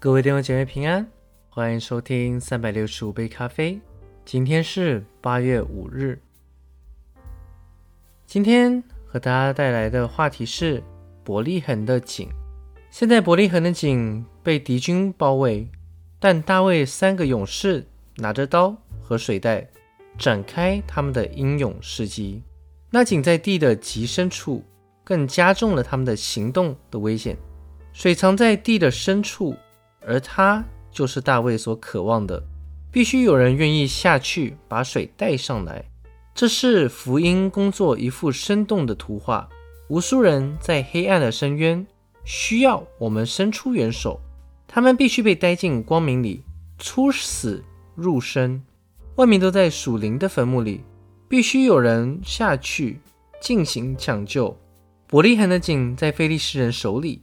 各位弟兄姐妹平安，欢迎收听三百六十五杯咖啡。今天是八月五日，今天和大家带来的话题是伯利恒的井。现在伯利恒的井被敌军包围，但大卫三个勇士拿着刀和水袋，展开他们的英勇事迹。那井在地的极深处，更加重了他们的行动的危险。水藏在地的深处。而他就是大卫所渴望的，必须有人愿意下去把水带上来。这是福音工作一幅生动的图画。无数人在黑暗的深渊，需要我们伸出援手。他们必须被带进光明里，出死入生。万民都在属灵的坟墓里，必须有人下去进行抢救。伯利恒的井在非利士人手里。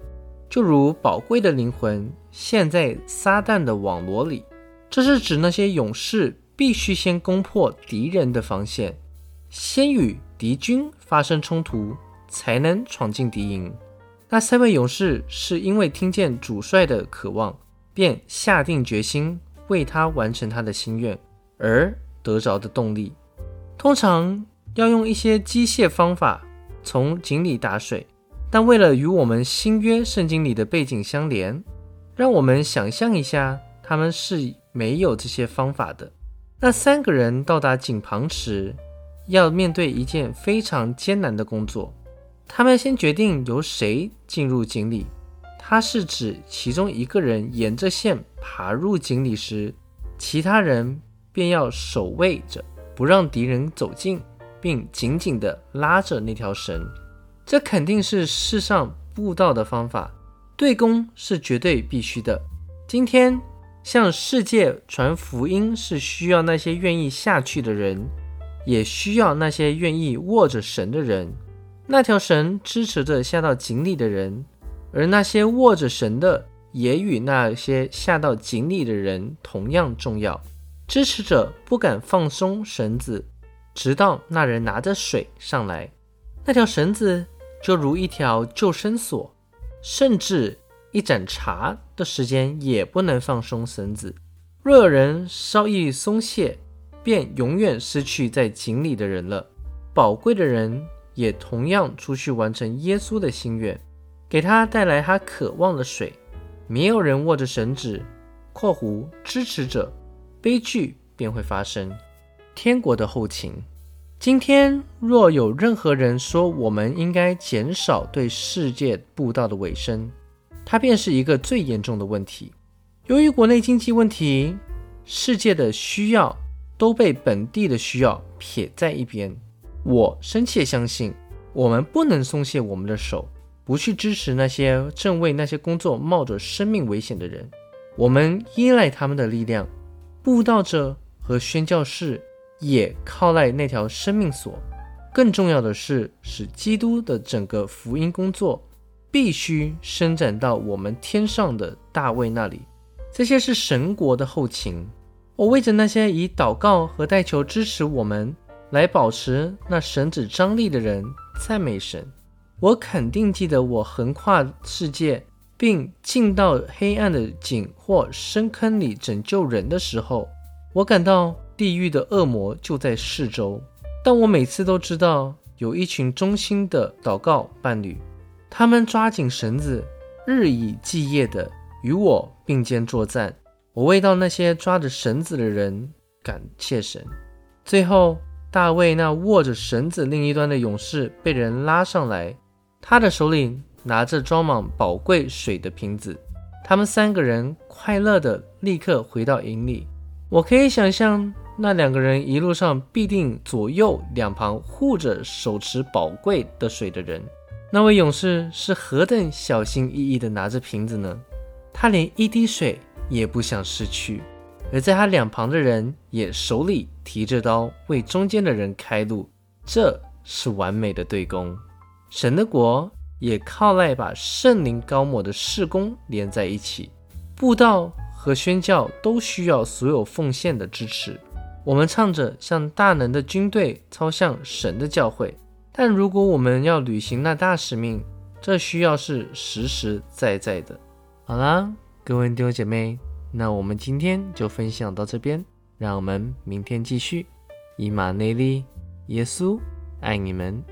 就如宝贵的灵魂陷在撒旦的网罗里，这是指那些勇士必须先攻破敌人的防线，先与敌军发生冲突，才能闯进敌营。那三位勇士是因为听见主帅的渴望，便下定决心为他完成他的心愿而得着的动力。通常要用一些机械方法从井里打水。但为了与我们新约圣经里的背景相连，让我们想象一下，他们是没有这些方法的。那三个人到达井旁时，要面对一件非常艰难的工作。他们先决定由谁进入井里，它是指其中一个人沿着线爬入井里时，其他人便要守卫着，不让敌人走近，并紧紧地拉着那条绳。这肯定是世上布道的方法，对公是绝对必须的。今天向世界传福音是需要那些愿意下去的人，也需要那些愿意握着神的人。那条绳支持着下到井里的人，而那些握着神的也与那些下到井里的人同样重要。支持者不敢放松绳子，直到那人拿着水上来。那条绳子。就如一条救生索，甚至一盏茶的时间也不能放松绳子。若有人稍一松懈，便永远失去在井里的人了。宝贵的人也同样出去完成耶稣的心愿，给他带来他渴望的水。没有人握着绳子（括弧支持者），悲剧便会发生。天国的后勤。今天若有任何人说我们应该减少对世界布道的尾声，它便是一个最严重的问题。由于国内经济问题，世界的需要都被本地的需要撇在一边。我深切相信，我们不能松懈我们的手，不去支持那些正为那些工作冒着生命危险的人。我们依赖他们的力量，布道者和宣教士。也靠赖那条生命锁。更重要的是，使基督的整个福音工作必须伸展到我们天上的大卫那里。这些是神国的后勤。我为着那些以祷告和代求支持我们来保持那神子张力的人赞美神。我肯定记得我横跨世界并进到黑暗的井或深坑里拯救人的时候，我感到。地狱的恶魔就在四周，但我每次都知道有一群忠心的祷告伴侣，他们抓紧绳子，日以继夜的与我并肩作战。我为到那些抓着绳子的人感谢神。最后，大卫那握着绳子另一端的勇士被人拉上来，他的手里拿着装满宝贵水的瓶子。他们三个人快乐的立刻回到营里。我可以想象。那两个人一路上必定左右两旁护着手持宝贵的水的人。那位勇士是何等小心翼翼地拿着瓶子呢？他连一滴水也不想失去。而在他两旁的人也手里提着刀为中间的人开路。这是完美的对攻。神的国也靠赖把圣灵高抹的事工连在一起。布道和宣教都需要所有奉献的支持。我们唱着向大能的军队操向神的教会，但如果我们要履行那大使命，这需要是实实在在的。好啦，各位弟兄姐妹，那我们今天就分享到这边，让我们明天继续。以马内利，耶稣爱你们。